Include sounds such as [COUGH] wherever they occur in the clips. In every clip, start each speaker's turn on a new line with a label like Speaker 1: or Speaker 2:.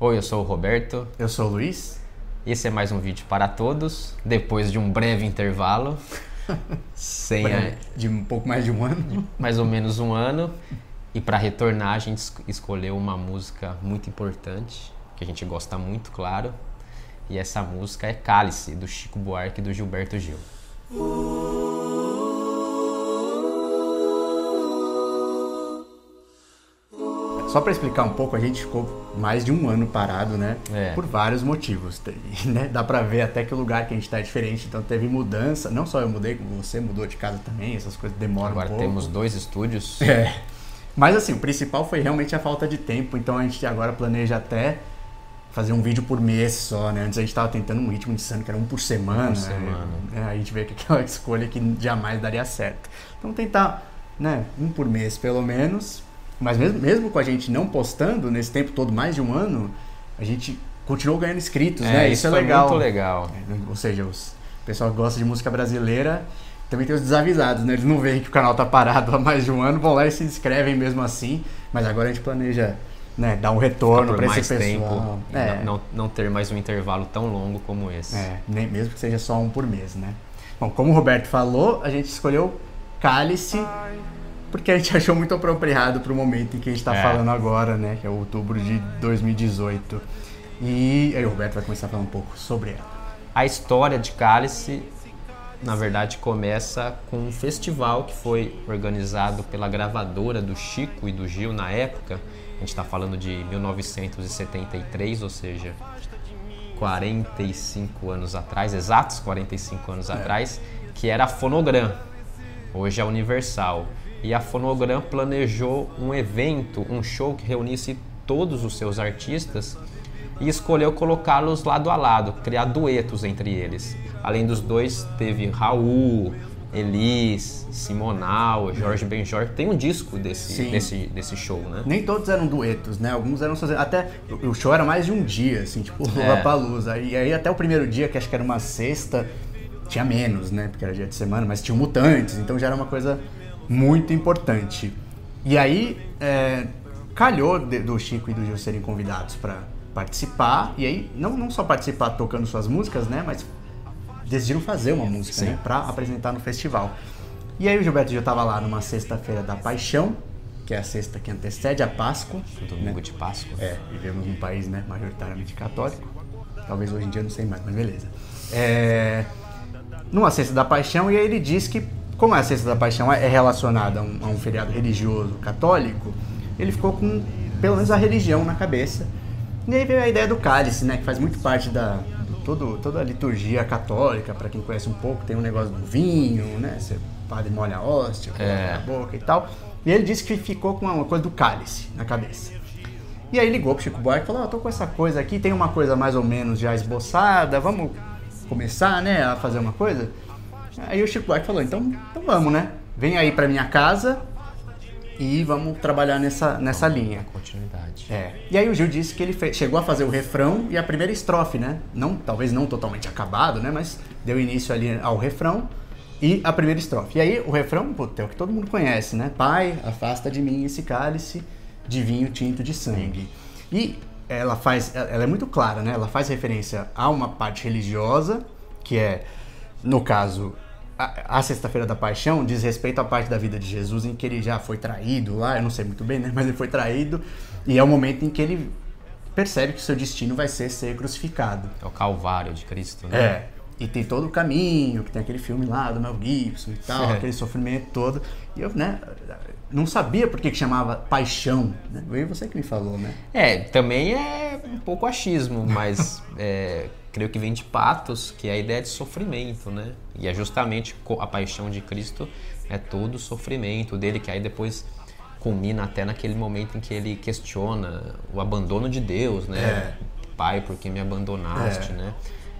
Speaker 1: Oi, eu sou o Roberto.
Speaker 2: Eu sou o Luiz.
Speaker 1: Esse é mais um vídeo para todos, depois de um breve intervalo. [LAUGHS] sem a-
Speaker 2: De um pouco mais de um ano.
Speaker 1: mais ou menos um ano. E para retornar, a gente es- escolheu uma música muito importante, que a gente gosta muito, claro. E essa música é Cálice, do Chico Buarque e do Gilberto Gil.
Speaker 2: Só para explicar um pouco, a gente ficou mais de um ano parado, né?
Speaker 1: É.
Speaker 2: Por vários motivos. [LAUGHS] Né? Dá pra ver até que o lugar que a gente tá é diferente. Então teve mudança. Não só eu mudei, como você mudou de casa também. Essas coisas demoram
Speaker 1: Agora
Speaker 2: um pouco.
Speaker 1: temos dois estúdios. [LAUGHS]
Speaker 2: É. Mas assim, o principal foi realmente a falta de tempo. Então a gente agora planeja até fazer um vídeo por mês só, né? Antes a gente tava tentando um ritmo insano, que era um por semana.
Speaker 1: por semana.
Speaker 2: É, aí a gente vê que aquela [LAUGHS] escolha que jamais daria certo. Então tentar, né, um por mês pelo menos. Mas mesmo, mesmo com a gente não postando nesse tempo todo, mais de um ano, a gente continuou ganhando inscritos,
Speaker 1: É,
Speaker 2: né?
Speaker 1: isso,
Speaker 2: é
Speaker 1: foi
Speaker 2: legal.
Speaker 1: muito legal.
Speaker 2: É, Ou seja, os, o pessoal que gosta de música brasileira também tem os desavisados, né? Eles não veem que o canal tá parado há mais de um ano, vão lá e se inscrevem mesmo assim. Mas agora a gente planeja né, dar um retorno para esse
Speaker 1: mais
Speaker 2: pessoal.
Speaker 1: tempo, e
Speaker 2: É,
Speaker 1: não, não, não ter mais um intervalo tão longo como esse.
Speaker 2: é, nem mesmo que seja só um por mês, né? Bom, como o Roberto falou, a gente escolheu Cálice porque a gente [LAUGHS] achou muito apropriado para o momento em que a gente está
Speaker 1: É.
Speaker 2: falando agora, né? Que é outubro de 2018. E aí o Roberto vai começar a falar um pouco sobre ela.
Speaker 1: A história de Cálice, na verdade, começa com um festival que foi organizado pela gravadora do Chico e do Gil na época. A gente está falando de 1973, ou seja, 45 anos atrás, exatos 45 anos atrás, que era a Fonogram. Hoje é a Universal. E a Fonogram planejou um evento, um show que reunisse todos os seus artistas e escolheu colocá-los lado a lado, criar duetos entre eles. Além dos dois, teve Raul, Elis, Simonal, Jorge Benjor. Tem um disco desse,
Speaker 2: Sim.
Speaker 1: desse, desse show, né?
Speaker 2: Nem todos eram duetos, né? Alguns eram sozinhos. Até o show era mais de um dia, assim, tipo [LAUGHS]
Speaker 1: É.
Speaker 2: Lollapalooza. E aí até o primeiro dia, que acho que era uma sexta, tinha menos, né? Porque era dia de semana, mas tinha mutantes, então já era uma coisa muito importante. E aí é, calhou de- do Chico e do Gil serem convidados para participar. E aí, não, não só participar tocando suas músicas, né? Mas decidiram fazer uma música,
Speaker 1: Sim.
Speaker 2: né? Pra apresentar no festival. E aí o Gilberto Gil tava lá numa sexta-feira da Paixão, que é a sexta que antecede a Páscoa.
Speaker 1: Domingo de Páscoa.
Speaker 2: É, vivemos num país, né, majoritariamente católico. Talvez hoje em dia não sei mais, mas beleza. É, numa Sexta da Paixão, e aí ele diz que, como a Sexta da Paixão é relacionada a um, a um feriado religioso católico, ele ficou com pelo menos a religião na cabeça. E aí veio a ideia do cálice, né, que faz muito parte da do, todo, toda a liturgia católica, para quem conhece um pouco, tem um negócio do vinho, né, você padre molha a hóstia,
Speaker 1: É.
Speaker 2: na boca e tal. E ele disse que ficou com uma coisa do cálice na cabeça. E aí ligou pro Chico Buarque e falou, eu tô com essa coisa aqui, tem uma coisa mais ou menos já esboçada, vamos começar, né, a fazer uma coisa? Aí o Chico Buarque falou, então, então vamos, né? Vem aí pra minha casa e vamos trabalhar nessa, nessa linha.
Speaker 1: Continuidade.
Speaker 2: É. E aí o Gil disse que ele chegou a fazer o refrão e a primeira estrofe, né? Não, talvez não totalmente acabado, né? Mas deu início ali ao refrão e a primeira estrofe. E aí o refrão, puta, é o que todo mundo conhece, né? Pai, afasta de mim esse cálice de vinho tinto de sangue. E ela faz, ela é muito clara, né? Ela faz referência a uma parte religiosa, que é, no caso, a, a Sexta-feira da Paixão diz respeito à parte da vida de Jesus em que ele já foi traído lá, eu não sei muito bem, né? Mas ele foi traído e é o momento em que ele percebe que o seu destino vai ser ser crucificado.
Speaker 1: É o Calvário de Cristo, né?
Speaker 2: É. E tem todo o caminho, que tem aquele filme lá do Mel Gibson e tal,
Speaker 1: É.
Speaker 2: aquele sofrimento todo. E eu, né, não sabia por que, que chamava paixão. Né? Foi você que me falou, né?
Speaker 1: É, também é um pouco achismo, mas [LAUGHS] é, creio que vem de Patos, que é a ideia de sofrimento, né? E é justamente a paixão de Cristo é todo o sofrimento dele, que aí depois culmina até naquele momento em que ele questiona o abandono de Deus, né?
Speaker 2: É.
Speaker 1: Pai, por que me abandonaste,
Speaker 2: É.
Speaker 1: né?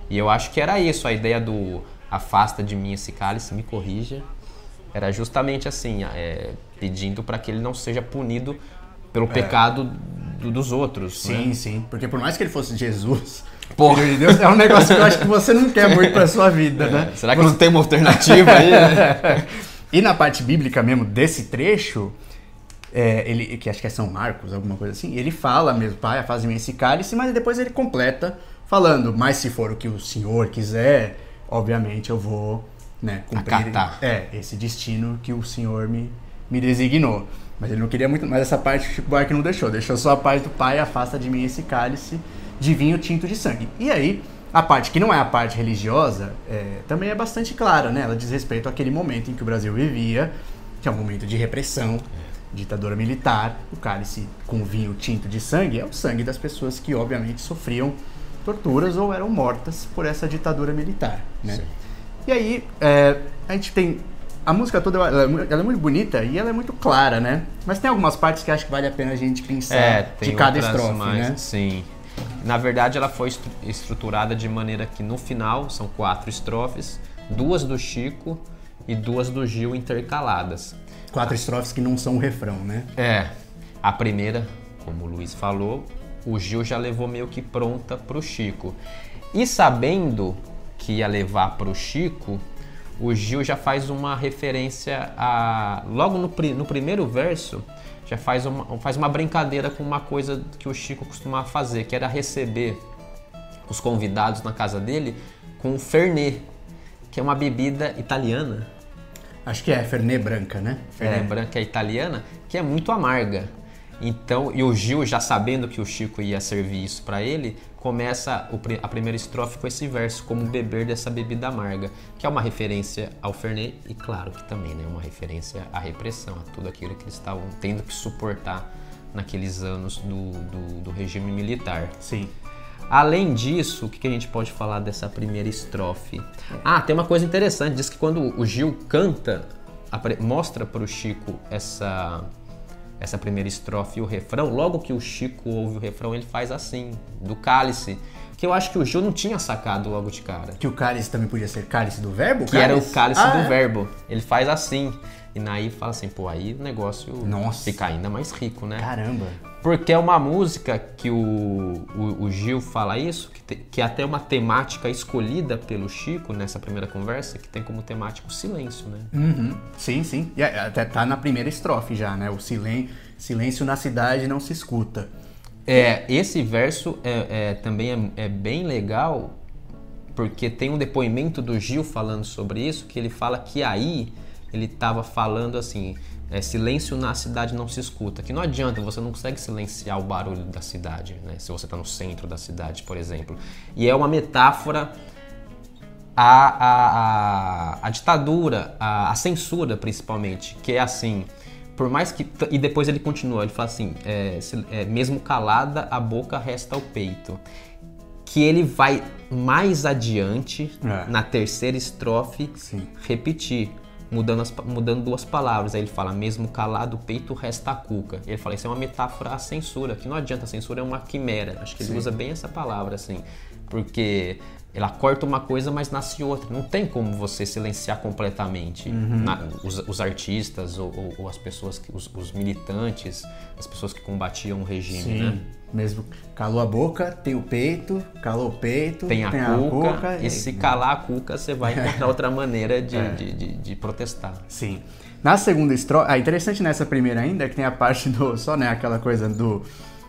Speaker 1: E eu acho que era isso, a ideia do afasta de mim esse cálice, me corrija, era justamente assim, é, pedindo para que ele não seja punido pelo pecado do- dos outros.
Speaker 2: É. Sim,
Speaker 1: né?
Speaker 2: sim. Porque por mais que ele fosse Jesus, Filho de Deus, é um negócio que eu acho que você não quer muito pra sua vida, né?
Speaker 1: Será que não tem uma alternativa aí? né? [LAUGHS]
Speaker 2: E na parte bíblica mesmo desse trecho, é, ele, que acho que é São Marcos, alguma coisa assim, ele fala mesmo, pai, faz-me esse cálice, mas depois ele completa falando, mas se for o que o senhor quiser, obviamente eu vou né, cumprir
Speaker 1: Acatar.
Speaker 2: é, esse destino que o senhor me, me designou. Mas ele não queria muito, mas essa parte o Chico Buarque não deixou, deixou só a parte do pai, afasta de mim esse cálice de vinho tinto de sangue. E aí, a parte que não é a parte religiosa, é, também é bastante clara, né? Ela diz respeito àquele momento em que o Brasil vivia, que é um momento de repressão, ditadura militar. O cálice com vinho tinto de sangue é o sangue das pessoas que, obviamente, sofriam torturas ou eram mortas por essa ditadura militar, né?
Speaker 1: Sim.
Speaker 2: E aí, é, a gente tem. A música toda ela é, ela é muito bonita e ela é muito clara, né? Mas tem algumas partes que acho que vale a pena a gente pensar
Speaker 1: É,
Speaker 2: de cada estrofe,
Speaker 1: mais,
Speaker 2: né?
Speaker 1: Sim. Na verdade, ela foi estru- estruturada de maneira que no final são quatro estrofes, duas do Chico e duas do Gil intercaladas.
Speaker 2: Quatro estrofes que não são o refrão, né?
Speaker 1: É, a primeira, como o Luiz falou, o Gil já levou meio que pronta pro Chico. E sabendo que ia levar pro Chico, o Gil já faz uma referência a. Logo no, no primeiro verso, já faz uma, faz uma brincadeira com uma coisa que o Chico costumava fazer, que era receber os convidados na casa dele com o Fernet, que é uma bebida italiana.
Speaker 2: Acho que é Fernet Branca, né?
Speaker 1: É,
Speaker 2: Fernet.
Speaker 1: branca italiana, que é muito amarga. Então, e o Gil, já sabendo que o Chico ia servir isso para ele, começa a primeira estrofe com esse verso, como beber dessa bebida amarga, que é uma referência ao Fernet e, claro, que também é uma referência à repressão, a tudo aquilo que eles estavam tendo que suportar naqueles anos do, do, do regime militar.
Speaker 2: Sim.
Speaker 1: Além disso, o que que a gente pode falar dessa primeira estrofe? Ah, tem uma coisa interessante, diz que quando o Gil canta, mostra para o Chico essa essa primeira estrofe e o refrão, logo que o Chico ouve o refrão, ele faz assim, do cálice, que eu acho que o Gil não tinha sacado logo de cara.
Speaker 2: Que o cálice também podia ser cálice do verbo?
Speaker 1: Que era o cálice
Speaker 2: Ah,
Speaker 1: do
Speaker 2: é?
Speaker 1: verbo. Ele faz assim. E naí fala assim, pô, aí o negócio
Speaker 2: Nossa.
Speaker 1: fica ainda mais rico, né?
Speaker 2: Caramba.
Speaker 1: Porque é uma música que o, o, o Gil fala isso, que, te- que é até uma temática escolhida pelo Chico nessa primeira conversa, que tem como temática o silêncio, né?
Speaker 2: Uhum. Sim, sim. E até tá na primeira estrofe já, né? O silen- silêncio na cidade não se escuta.
Speaker 1: É, esse verso é, é- também é, é bem legal, porque tem um depoimento do Gil falando sobre isso, que ele fala que aí ele estava falando assim, é, silêncio na cidade não se escuta, que não adianta, você não consegue silenciar o barulho da cidade, né? Se você está no centro da cidade, por exemplo. E é uma metáfora a ditadura, a, a censura principalmente, que é assim, por mais que. E depois ele continua, ele fala assim: é, é, mesmo calada, a boca resta ao peito. Que ele vai mais adiante,
Speaker 2: É.
Speaker 1: na terceira estrofe,
Speaker 2: Sim.
Speaker 1: repetir, mudando, as mudando duas palavras. Aí ele fala: mesmo calado, o peito resta a cuca. Ele fala: isso é uma metáfora à censura, que não adianta, a censura é uma quimera. Acho que ele
Speaker 2: Sim.
Speaker 1: usa bem essa palavra, assim, porque ela corta uma coisa, mas nasce outra. Não tem como você silenciar completamente
Speaker 2: Uhum.
Speaker 1: na- os, os artistas ou, ou- ou as pessoas, que, os, os militantes, as pessoas que combatiam o regime,
Speaker 2: Sim.
Speaker 1: né?
Speaker 2: Mesmo calou a boca, tem o peito, calou o peito,
Speaker 1: Tem a, cuca, e
Speaker 2: e-
Speaker 1: se calar a cuca, você vai [LAUGHS] encontrar outra maneira de,
Speaker 2: É.
Speaker 1: de, de- de protestar.
Speaker 2: Sim. Na segunda estrofe, ah, interessante nessa primeira ainda é que tem a parte do, só né, aquela coisa do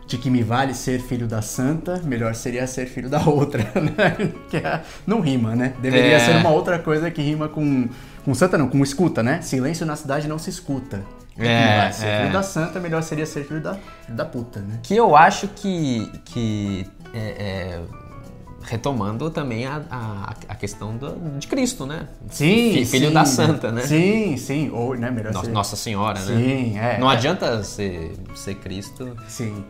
Speaker 2: de que me vale ser filho da santa, melhor seria ser filho da outra, [LAUGHS] né? Que é- não rima, né? Deveria
Speaker 1: É.
Speaker 2: ser uma outra coisa que rima com com santa não, com escuta, né? Silêncio na cidade não se escuta. Que me
Speaker 1: É,
Speaker 2: vale ser
Speaker 1: é.
Speaker 2: filho da santa, melhor seria ser filho da, da puta, né?
Speaker 1: Que eu acho que, que é, é, retomando também a, a, a questão do- de Cristo, né?
Speaker 2: Sim,
Speaker 1: Fi- Filho
Speaker 2: sim.
Speaker 1: da santa, né?
Speaker 2: Sim, sim, ou, né, melhor
Speaker 1: Nossa,
Speaker 2: ser...
Speaker 1: Nossa Senhora, né?
Speaker 2: Sim, é.
Speaker 1: Não
Speaker 2: é.
Speaker 1: adianta ser, ser Cristo
Speaker 2: Sim.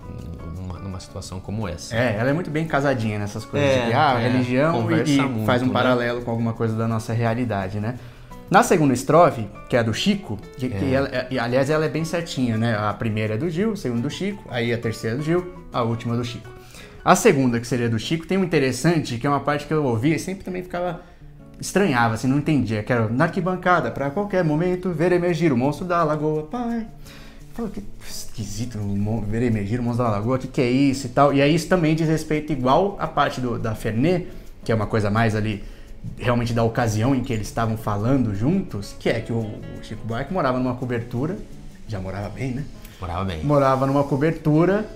Speaker 1: numa, numa situação como essa.
Speaker 2: É, ela é muito bem casadinha nessas coisas.
Speaker 1: É,
Speaker 2: de, ah,
Speaker 1: é,
Speaker 2: religião e,
Speaker 1: muito,
Speaker 2: faz um
Speaker 1: né?
Speaker 2: paralelo com alguma coisa da nossa realidade, né? Na segunda estrofe, que é a do Chico, que, que
Speaker 1: É.
Speaker 2: ela- é- aliás ela é bem certinha, né? A primeira é do Gil, a segunda do Chico, aí a terceira é do Gil, a última do Chico. A segunda, que seria do Chico, tem um interessante, que é uma parte que eu ouvia e sempre também ficava estranhava, assim, não entendia, que era na arquibancada, pra qualquer momento, ver emergir o monstro da lagoa, pai. Fala, que esquisito, ver emergir o monstro da lagoa, o que, que é isso e tal. E aí isso também diz respeito igual a parte do, da Fernet, que é uma coisa mais ali, realmente da ocasião em que eles estavam falando juntos, que é que o, o Chico Buarque morava numa cobertura, já morava bem, né?
Speaker 1: Morava bem.
Speaker 2: Morava numa cobertura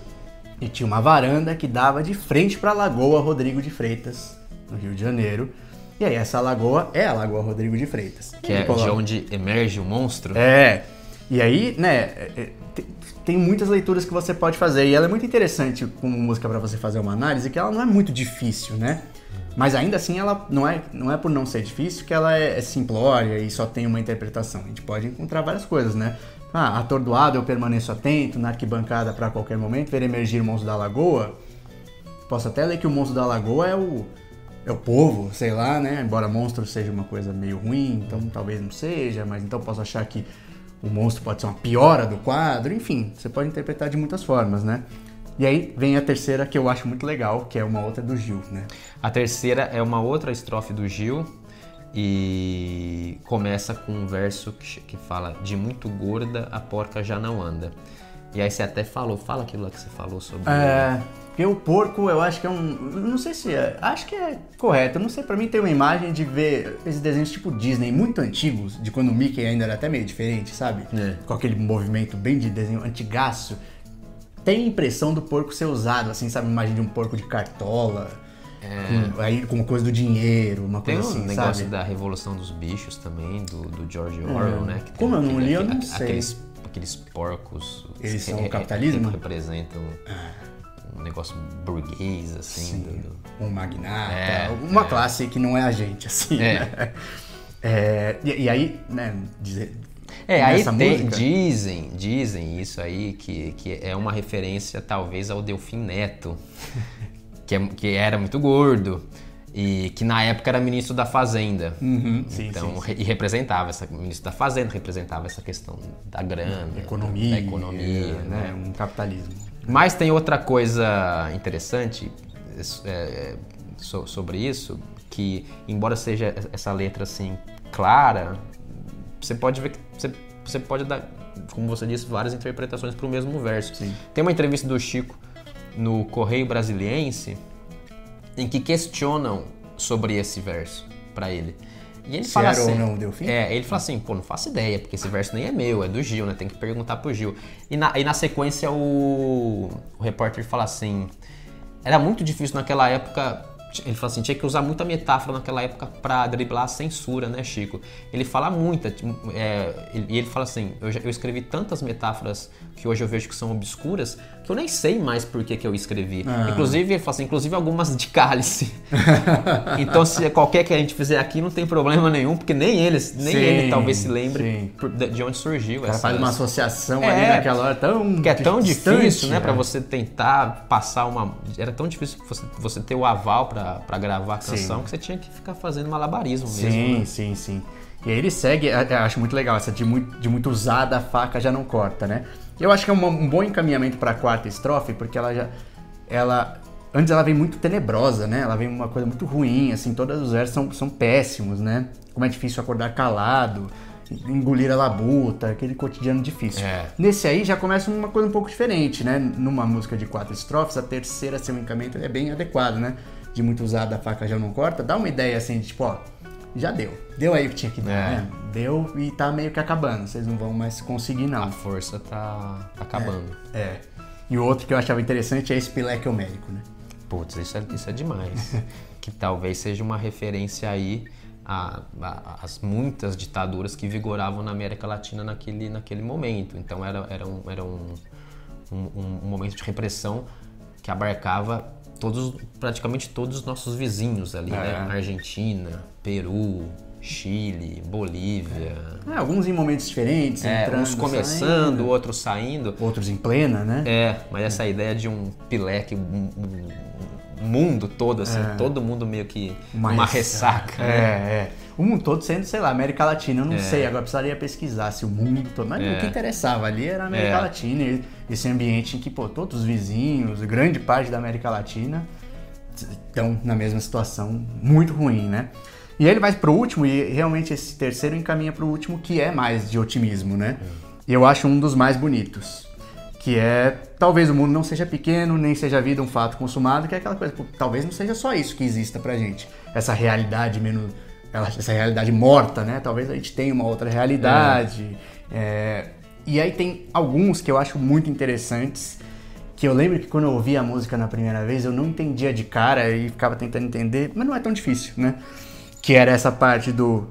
Speaker 2: e tinha uma varanda que dava de frente para a Lagoa Rodrigo de Freitas, no Rio de Janeiro. E aí essa lagoa é a Lagoa Rodrigo de Freitas.
Speaker 1: Que é de onde emerge o monstro.
Speaker 2: É. E aí, né, é, é, tem muitas leituras que você pode fazer e ela é muito interessante como música para você fazer uma análise, que ela não é muito difícil, né? Mas ainda assim ela não é, não é por não ser difícil que ela é, é simplória e só tem uma interpretação. A gente pode encontrar várias coisas, né? Ah, atordoado eu permaneço atento, na arquibancada para qualquer momento, ver emergir o monstro da lagoa. Posso até ler que o monstro da lagoa é o, é o povo, sei lá, né? Embora monstro seja uma coisa meio ruim, então talvez não seja, mas então posso achar que o monstro pode ser uma piora do quadro, enfim, você pode interpretar de muitas formas, né? E aí vem a terceira que eu acho muito legal, que é uma outra do Gil, né?
Speaker 1: A terceira é uma outra estrofe do Gil e começa com um verso que, que fala de muito gorda a porca já não anda. E aí você até falou, fala aquilo lá que você falou sobre.
Speaker 2: É, porque o porco eu acho que é um. Não sei se é. Acho que é correto. Não sei, pra mim tem uma imagem de ver esses desenhos tipo Disney muito antigos, de quando o Mickey ainda era até meio diferente, sabe?
Speaker 1: É.
Speaker 2: Com aquele movimento bem de desenho antigaço tem a impressão do porco ser usado, assim, sabe? Imagem de um porco de cartola. É. Com, aí com coisa do dinheiro, uma
Speaker 1: Tem
Speaker 2: coisa
Speaker 1: um
Speaker 2: assim,
Speaker 1: negócio
Speaker 2: sabe?
Speaker 1: da Revolução dos Bichos também, do, do George Orwell,
Speaker 2: É.
Speaker 1: né? que
Speaker 2: Como eu não li, eu não sei.
Speaker 1: Aqueles, aqueles porcos...
Speaker 2: Eles
Speaker 1: que
Speaker 2: são o capitalismo?
Speaker 1: que representam um negócio burguês, assim.
Speaker 2: Sim,
Speaker 1: do- do-
Speaker 2: um magnata,
Speaker 1: É,
Speaker 2: uma
Speaker 1: é.
Speaker 2: classe que não é a gente, assim,
Speaker 1: É.
Speaker 2: né? É, e, e aí, né, dizer,
Speaker 1: É, aí tem-
Speaker 2: música-
Speaker 1: dizem, dizem isso aí, que, que é uma referência talvez ao Delfim Neto, que, é- que era muito gordo e que na época era ministro da Fazenda.
Speaker 2: Uhum, sim,
Speaker 1: então,
Speaker 2: sim, sim.
Speaker 1: e representava essa ministro da Fazenda, representava essa questão da grana,
Speaker 2: economia,
Speaker 1: da economia,
Speaker 2: né, um capitalismo.
Speaker 1: Mas tem outra coisa interessante é, so- sobre isso, que embora seja essa letra assim clara, você pode ver que você, você pode dar, como você disse, várias interpretações para o mesmo verso. Tem uma entrevista do Chico no Correio Brasiliense em que questionam sobre esse verso para ele. E ele
Speaker 2: Se
Speaker 1: fala
Speaker 2: era ou
Speaker 1: assim,
Speaker 2: não o Delfim?
Speaker 1: É, ele fala assim, pô, não faço ideia, porque esse verso nem é meu, é do Gil, né? Tem que perguntar pro Gil. E na, e na sequência o, o repórter fala assim, era muito difícil naquela época, ele fala assim, tinha que usar muita metáfora naquela época pra driblar a censura, né, Chico? Ele fala muita, é, e ele fala assim, eu, já- eu escrevi tantas metáforas que hoje eu vejo que são obscuras, que eu nem sei mais por que, que eu escrevi.
Speaker 2: Ah.
Speaker 1: Inclusive, ele fala assim, inclusive algumas de cálice. [LAUGHS] então, se qualquer que a gente fizer aqui, não tem problema nenhum, porque nem eles, nem
Speaker 2: Sim,
Speaker 1: ele talvez se lembre
Speaker 2: sim.
Speaker 1: de de onde surgiu
Speaker 2: cara faz uma associação
Speaker 1: É,
Speaker 2: ali naquela hora tão
Speaker 1: que é tão
Speaker 2: distante,
Speaker 1: difícil, né, Pra
Speaker 2: né?
Speaker 1: você tentar passar uma. Era tão difícil você, você ter o aval pra pra gravar a canção
Speaker 2: Sim.
Speaker 1: que você tinha que ficar fazendo malabarismo
Speaker 2: Sim,
Speaker 1: mesmo. né?
Speaker 2: sim, sim. E aí ele segue, eu eu acho muito legal, essa de muito, de muito usada a faca já não corta, né? Eu acho que é um, um bom encaminhamento para a quarta estrofe, porque ela já. Ela. Antes ela vem muito tenebrosa, né? Ela vem uma coisa muito ruim, assim, todos os versos são, são péssimos, né? Como é difícil acordar calado, engolir a labuta, aquele cotidiano difícil.
Speaker 1: É.
Speaker 2: Nesse aí já começa uma coisa um pouco diferente, né? Numa música de quatro estrofes, a terceira seu encaminhamento é bem adequado, né? De muito usada a faca já não corta, dá uma ideia assim de tipo, ó, já deu. Deu aí o que tinha que dar,
Speaker 1: É.
Speaker 2: né? Deu e tá meio que acabando. Vocês não vão mais conseguir,
Speaker 1: A
Speaker 2: não.
Speaker 1: força tá, tá acabando.
Speaker 2: É. E o outro que eu achava interessante é esse Pileque Homérico, né?
Speaker 1: Putz, isso é, isso é demais. [LAUGHS] que talvez seja uma referência aí a- a- às muitas ditaduras que vigoravam na América Latina naquele, naquele momento. Então era, era, um, era um, um, um momento de repressão que abarcava todos, praticamente todos os nossos vizinhos ali, né?
Speaker 2: É.
Speaker 1: Argentina, Peru, Chile, Bolívia.
Speaker 2: É, alguns em momentos diferentes,
Speaker 1: É,
Speaker 2: entrando,
Speaker 1: uns começando,
Speaker 2: saindo,
Speaker 1: outros saindo.
Speaker 2: outros em plena, né?
Speaker 1: É, mas essa ideia de um pileque, um, um- mundo todo, assim, todo mundo meio que uma, ressaca.
Speaker 2: É,
Speaker 1: né?
Speaker 2: é. O mundo todo sendo, sei lá, América Latina, eu não sei, agora precisaria pesquisar se o mundo todo. Mas
Speaker 1: É.
Speaker 2: o que interessava ali era a América
Speaker 1: É.
Speaker 2: Latina, e esse ambiente em que, pô, todos os vizinhos, grande parte da América Latina estão na mesma situação muito ruim, né? E aí ele vai pro último, e realmente esse terceiro encaminha pro último, que é mais de otimismo, né? E eu acho um dos mais bonitos. Que é, talvez o mundo não seja pequeno, nem seja a vida um fato consumado, que é aquela coisa, pô, talvez não seja só isso que exista pra gente. Essa realidade menos. Essa realidade morta, né? Talvez a gente tenha uma outra realidade. É, E aí tem alguns que eu acho muito interessantes, que eu lembro que quando eu ouvi a música na primeira vez, eu não entendia de cara e ficava tentando entender, mas não é tão difícil, né? Que era essa parte do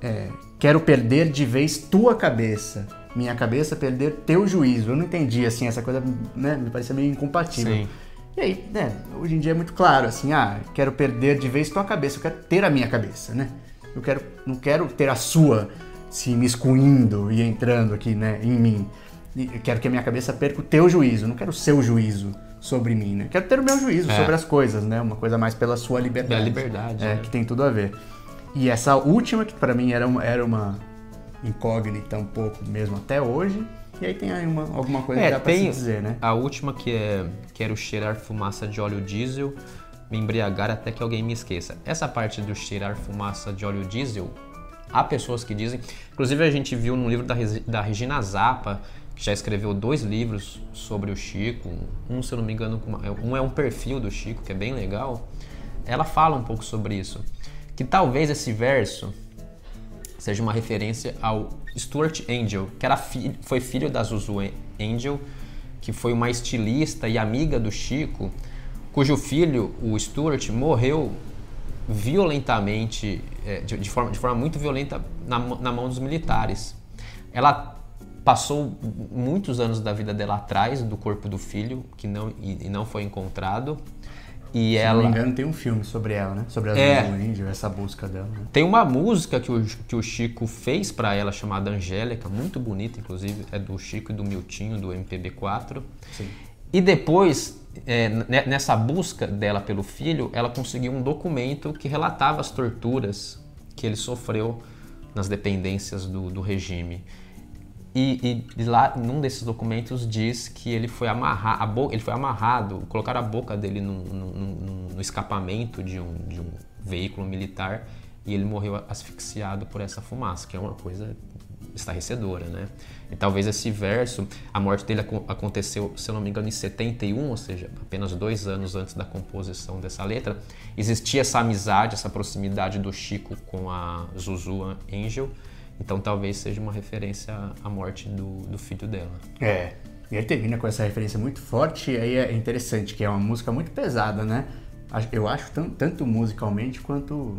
Speaker 2: é, quero perder de vez tua cabeça, minha cabeça perder teu juízo. Eu não entendi, assim, essa coisa, né? Me parecia meio incompatível. Sim. E aí, né, hoje em dia é muito claro, assim, ah, quero perder de vez tua cabeça, eu quero ter a minha cabeça, né? Eu quero, não quero ter a sua se miscuindo e entrando aqui, né, em mim. Eu quero que a minha cabeça perca o teu juízo, não quero o seu juízo sobre mim, né? Quero ter o meu juízo é. sobre as coisas, né? Uma coisa mais pela sua liberdade.
Speaker 1: Pela liberdade.
Speaker 2: É, né? que tem tudo a ver. E essa última, que para mim era uma, era uma incógnita um pouco mesmo até hoje, e aí tem aí uma, alguma coisa é, que dá pra se dizer, né?
Speaker 1: A última que é quero cheirar fumaça de óleo diesel, me embriagar até que alguém me esqueça. Essa parte do cheirar fumaça de óleo diesel, há pessoas que dizem. Inclusive a gente viu no livro da, da Regina Zappa, que já escreveu dois livros sobre o Chico. Um, se eu não me engano, um é um perfil do Chico, que é bem legal. Ela fala um pouco sobre isso. Que talvez esse verso seja uma referência ao Stuart Angel, que era fi foi filho da Zuzu Angel, que foi uma estilista e amiga do Chico, cujo filho, o Stuart, morreu violentamente, é, de, de, forma, de forma muito violenta, na, na mão dos militares. Ela passou muitos anos da vida dela atrás do corpo do filho, que não, e, e não foi encontrado. E
Speaker 2: Se
Speaker 1: ela...
Speaker 2: não me engano, tem um filme sobre ela, né? Sobre a é, Angel, essa busca dela. Né?
Speaker 1: Tem uma música que o, que o Chico fez para ela chamada Angélica, muito bonita, inclusive, é do Chico e do Miltinho, do MPB4. Sim. E depois, é, nessa busca dela pelo filho, ela conseguiu um documento que relatava as torturas que ele sofreu nas dependências do, do regime. E, e, lá, num desses documentos diz que ele foi amarrado, ele foi amarrado, colocaram a boca dele no, no, no, no escapamento de um, de um veículo militar e ele morreu asfixiado por essa fumaça, que é uma coisa estarrecedora, né? E talvez esse verso, a morte dele aconteceu, se eu não me engano, em 71, ou seja, apenas dois anos antes da composição dessa letra. Existia essa amizade, essa proximidade do Chico com a Zuzu Angel, então talvez seja uma referência à morte do, do filho dela.
Speaker 2: É, e aí termina com essa referência muito forte, e aí é interessante, que é uma música muito pesada, né? Eu acho tanto musicalmente quanto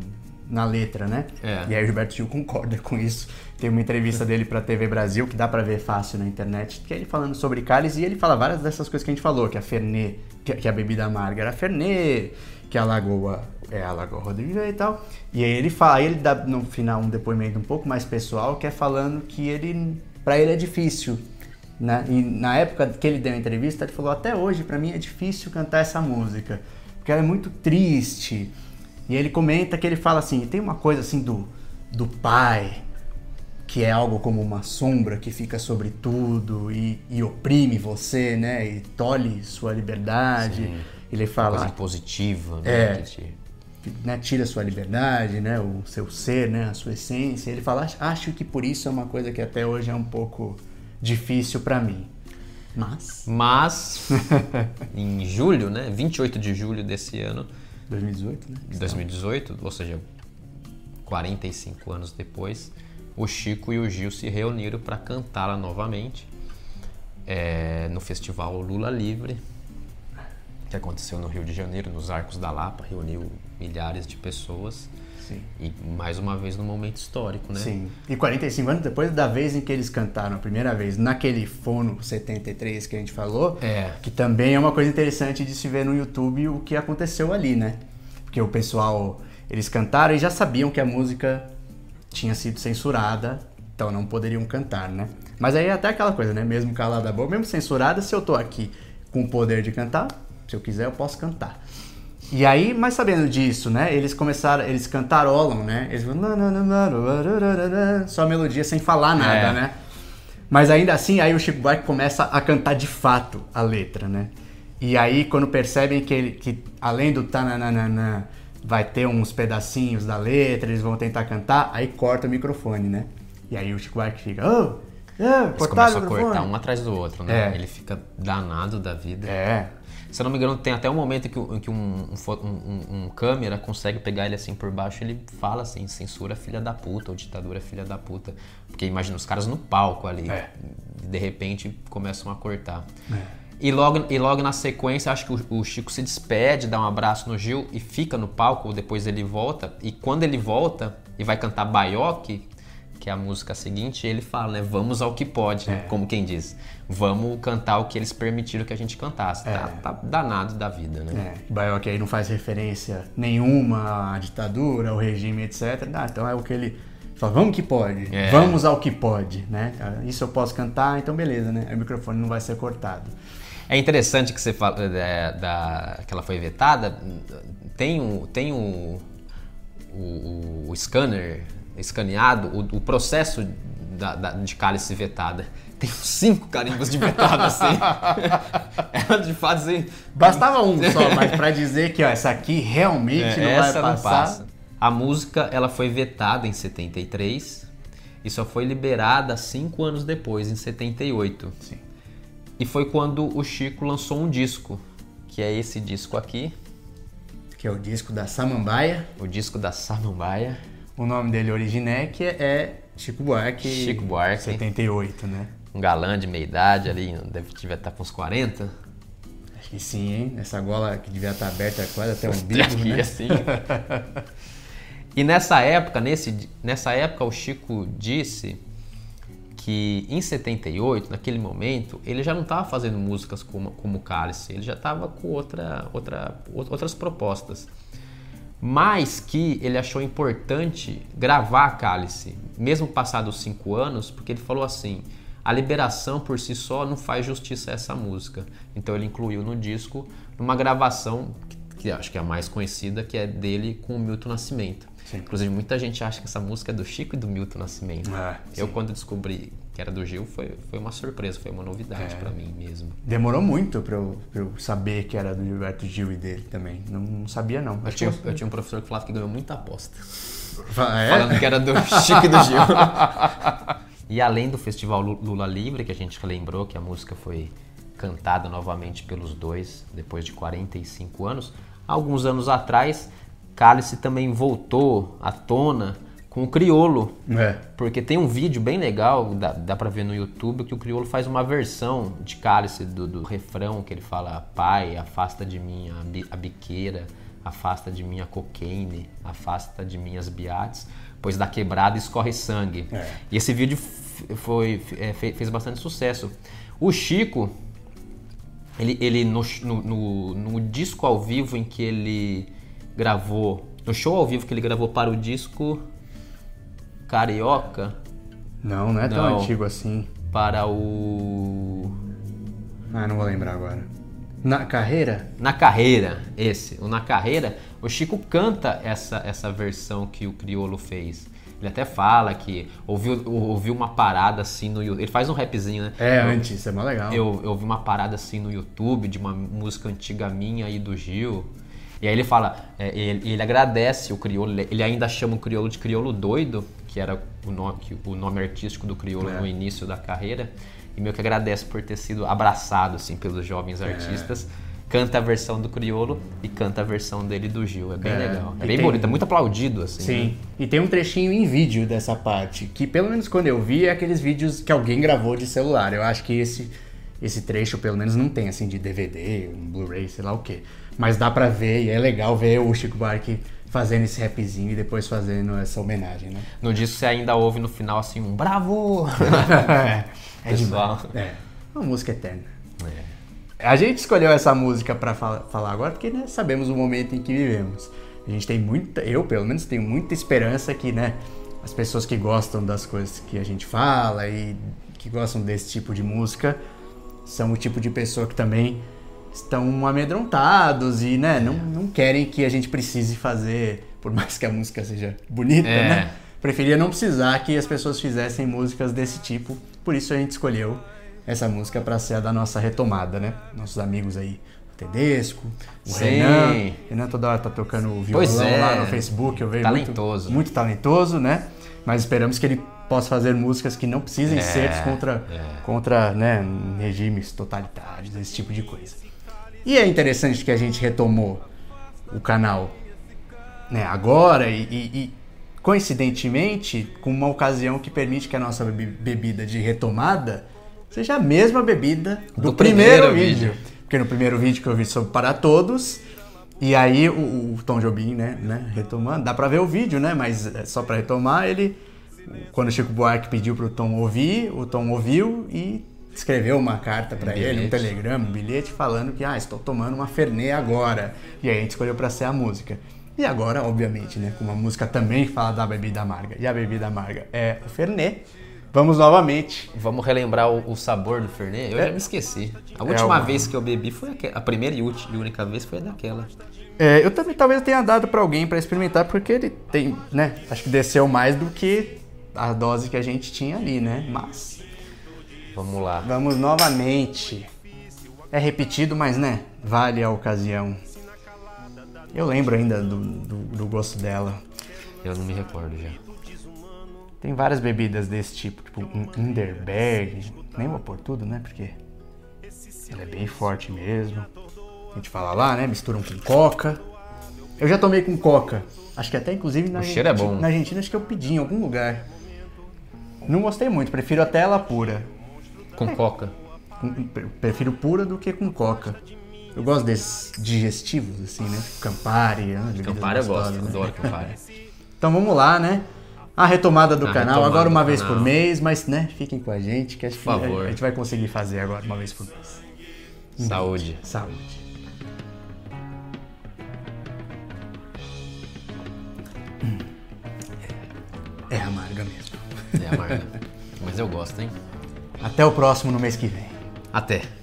Speaker 2: na letra, né? É. E aí o Gilberto Gil concorda com isso. Tem uma entrevista dele para a TV Brasil que dá para ver fácil na internet, que é ele falando sobre cálice e ele fala várias dessas coisas que a gente falou, que a Fernet, que a bebida amarga era Fernet, que a lagoa é a Lagoa Rodrigues e tal. E aí ele fala, aí ele dá no final um depoimento um pouco mais pessoal, que é falando que ele para ele é difícil né? E na época que ele deu a entrevista, ele falou: Até hoje, para mim é difícil cantar essa música, porque ela é muito triste, e ele comenta que ele fala assim, tem uma coisa assim do, do pai, que é algo como uma sombra que fica sobre tudo e, e oprime você, né? E tolhe sua liberdade. Sim. Ele fala.
Speaker 1: Uma positiva,
Speaker 2: né? É, né? Tira sua liberdade, né? O seu ser, né? A sua essência. Ele fala, acho que por isso é uma coisa que até hoje é um pouco difícil para mim. Mas.
Speaker 1: Mas, [LAUGHS] em julho, né? 28 de julho desse ano,
Speaker 2: 2018, né?
Speaker 1: 2018, ou seja, 45 anos depois, o Chico e o Gil se reuniram para cantá-la novamente é, no festival Lula Livre, que aconteceu no Rio de Janeiro, nos Arcos da Lapa, reuniu milhares de pessoas. Sim. E mais uma vez num momento histórico, né?
Speaker 2: Sim. E 45 anos depois da vez em que eles cantaram a primeira vez, naquele Fono 73 que a gente falou, é. que também é uma coisa interessante de se ver no YouTube o que aconteceu ali, né? Porque o pessoal, eles cantaram e já sabiam que a música tinha sido censurada, então não poderiam cantar, né? Mas aí é até aquela coisa, né? Mesmo calada a boca, mesmo censurada, se eu tô aqui com o poder de cantar, se eu quiser eu posso cantar. E aí, mas sabendo disso, né? Eles começaram, eles cantarolam, né? Eles só melodia sem falar nada, é. né? Mas ainda assim, aí o Chico Buarque começa a cantar de fato a letra, né? E aí, quando percebem que, ele, que além do tananana vai ter uns pedacinhos da letra, eles vão tentar cantar, aí corta o microfone, né? E aí o Chico Buarque fica, oh,
Speaker 1: oh, eles começam a cortar um atrás do outro, né? É. Ele fica danado da vida.
Speaker 2: É.
Speaker 1: Se eu não me engano, tem até um momento que, que um, um, um, um, câmera consegue pegar ele assim por baixo ele fala assim, censura filha da puta, ou ditadura filha da puta. Porque imagina os caras no palco ali, é. de repente começam a cortar. É. E logo, e logo na sequência, acho que o, o, Chico se despede, dá um abraço no Gil e fica no palco, depois ele volta. E quando ele volta e vai cantar Baioque, que é a música seguinte, ele fala, né? Vamos ao que pode, é. como quem diz. Vamos cantar o que eles permitiram que a gente cantasse. Tá, é. Tá, tá, danado da vida, né?
Speaker 2: É. Baioque aí não faz referência nenhuma à ditadura, ao regime, etc. Ah, então é o que ele fala, vamos que pode, é. vamos ao que pode, né? Isso eu posso cantar, então beleza, né? O microfone não vai ser cortado.
Speaker 1: É interessante que você fala é, da, que ela foi vetada. Tem um, tem um, o, o scanner escaneado, o, o processo da, da, de cálice vetada [LAUGHS] tem cinco carimbos de vetada assim. [LAUGHS] Ela de fato assim.
Speaker 2: Bastava um só, [LAUGHS] mas para dizer que ó, essa aqui realmente é, não vai passar. Não passa.
Speaker 1: A música ela foi vetada em 73 e só foi liberada cinco anos depois, em 78. Sim. E foi quando o Chico lançou um disco, que é esse disco aqui.
Speaker 2: Que é o disco da Samambaia.
Speaker 1: O disco da Samambaia.
Speaker 2: O nome dele originec é Chico Buarque.
Speaker 1: Chico Buarque.
Speaker 2: 78, né?
Speaker 1: Um galã de meia idade ali, deve devia estar com uns 40.
Speaker 2: Acho que sim, hein? Essa gola que devia estar aberta quase até um bico, né?
Speaker 1: assim. [LAUGHS] e nessa época, nesse, nessa época o Chico disse que em 78, naquele momento, ele já não estava fazendo músicas como, como Cálice, ele já estava com outra, outra, outras propostas mas que ele achou importante gravar a Cálice, mesmo passados cinco anos, porque ele falou assim: a liberação por si só não faz justiça a essa música. Então ele incluiu no disco numa gravação que, acho que é a mais conhecida, que é dele com o Milton Nascimento. Sim. Inclusive, muita gente acha que essa música é do Chico e do Milton Nascimento. Ah, eu, quando descobri que era do Gil, foi, foi uma surpresa, foi uma novidade é. para mim mesmo.
Speaker 2: Demorou muito para eu, eu, saber que era do Gilberto Gil e dele também. Não, não sabia, não.
Speaker 1: Eu tinha, eu tinha, um professor que falava que ganhou muita aposta.
Speaker 2: Ah, é?
Speaker 1: Falando que era do [LAUGHS] Chico e do Gil. e além do Festival Lula Livre, que a gente relembrou que a música foi cantada novamente pelos dois depois de 45 anos, alguns anos atrás, Cálice também voltou à tona com o Criolo. É. Porque tem um vídeo bem legal, dá, dá pra ver no YouTube, que o Criolo faz uma versão de cálice do, do refrão, que ele fala: Pai, afasta de mim a, a biqueira, afasta de mim a cocaine, afasta de mim as biates, pois da quebrada escorre sangue. É. E esse vídeo foi, é, fez bastante sucesso. O Chico, ele, ele no, no, no disco ao vivo em que ele gravou, no show ao vivo que ele gravou para o disco Carioca.
Speaker 2: Não, não é tão não, antigo assim.
Speaker 1: Para o.
Speaker 2: Ah, não vou lembrar agora. Na carreira?
Speaker 1: Na carreira, esse. O Na carreira, o Chico canta essa, essa versão que o Criolo fez. Ele até fala que ouviu, ouviu uma parada assim no YouTube. Ele faz um rapzinho, né?
Speaker 2: É, eu, antes, isso é mó legal.
Speaker 1: Eu, eu ouvi uma parada assim no YouTube de uma música antiga minha e do Gil. E aí ele fala, é, ele, ele, agradece o crioulo, ele ainda chama o crioulo de crioulo doido, que era o nome, o nome artístico do crioulo é. no início da carreira, e meio que agradece por ter sido abraçado assim pelos jovens é. artistas. Canta a versão do crioulo e canta a versão dele do Gil. É bem é. legal. É e bem tem... bonito, é muito aplaudido assim.
Speaker 2: Sim. Né? E tem um trechinho em vídeo dessa parte, que pelo menos quando eu vi é aqueles vídeos que alguém gravou de celular. Eu acho que esse esse trecho pelo menos não tem assim de DVD, um Blu-ray, sei lá o quê. Mas dá pra ver e é legal ver o Chico Buarque fazendo esse rapzinho e depois fazendo essa homenagem, né?
Speaker 1: No disco você ainda ouve no final assim um bravo! [LAUGHS]
Speaker 2: é, é Pessoal. É, uma música eterna. É. A gente escolheu essa música para falar agora porque né, sabemos o momento em que vivemos. A gente tem muita, eu pelo menos tenho muita esperança que, né, as pessoas que gostam das coisas que a gente fala e que gostam desse tipo de música são o tipo de pessoa que também estão amedrontados e né, não, não querem que a gente precise fazer, por mais que a música seja bonita, é. né? Preferia não precisar que as pessoas fizessem músicas desse tipo, por isso a gente escolheu essa música para ser a da nossa retomada, né? Nossos amigos aí, o Tedesco, o Sim. Renan. Renan toda hora tá tocando o violão é. lá no Facebook, eu vejo
Speaker 1: talentoso.
Speaker 2: Muito, muito talentoso, né? Mas esperamos que ele possa fazer músicas que não precisem é, ser contra, é. contra né, regimes totalitários, esse tipo de coisa. E é interessante que a gente retomou o canal né, agora e, e, coincidentemente com uma ocasião que permite que a nossa bebida de retomada seja a mesma bebida do, do primeiro, primeiro vídeo. vídeo. Porque no primeiro vídeo que eu vi sobre Para Todos, e aí o, o Tom Jobim, né, né, retomando, dá pra ver o vídeo, né, mas é só pra retomar, ele, quando o Chico Buarque pediu pro Tom ouvir, o Tom ouviu e escreveu uma carta para um ele, um telegrama, um bilhete falando que ah, estou tomando uma Fernet agora. E aí a gente escolheu para ser a música. E agora, obviamente, né, com uma música também que fala da bebida amarga. E a bebida amarga é o Fernet. Vamos novamente.
Speaker 1: Vamos relembrar o, o sabor do Fernet? Eu é, já me esqueci. A é última é uma... vez que eu bebi foi aquela, a primeira e única vez foi daquela.
Speaker 2: É, eu também talvez tenha dado para alguém para experimentar porque ele tem, né, acho que desceu mais do que a dose que a gente tinha ali, né? Mas
Speaker 1: Vamos lá.
Speaker 2: Vamos novamente. É repetido, mas né, vale a ocasião. Eu lembro ainda do, do, do gosto dela.
Speaker 1: Eu não me recordo já.
Speaker 2: Tem várias bebidas desse tipo, tipo um Underberg. Nem vou por tudo, né? Porque ela é bem forte mesmo. A gente fala lá, né? Misturam com coca. Eu já tomei com coca. Acho que até inclusive na,
Speaker 1: o Argentina, é
Speaker 2: na Argentina acho que eu pedi em algum lugar. Não gostei muito, prefiro até ela pura.
Speaker 1: Com coca?
Speaker 2: Prefiro pura do que com coca. Eu gosto desses digestivos, assim, né? Campari, né?
Speaker 1: Campari eu gosto, né? adoro Campari. [LAUGHS]
Speaker 2: então vamos lá, né? A retomada do a canal, retomada agora uma vez canal. por mês, mas né, fiquem com a gente, que acho que a gente vai conseguir fazer agora uma vez por mês.
Speaker 1: Saúde.
Speaker 2: Saúde. É amarga mesmo.
Speaker 1: É amarga. [LAUGHS] Mas eu gosto, hein?
Speaker 2: Até o próximo no mês que vem.
Speaker 1: Até.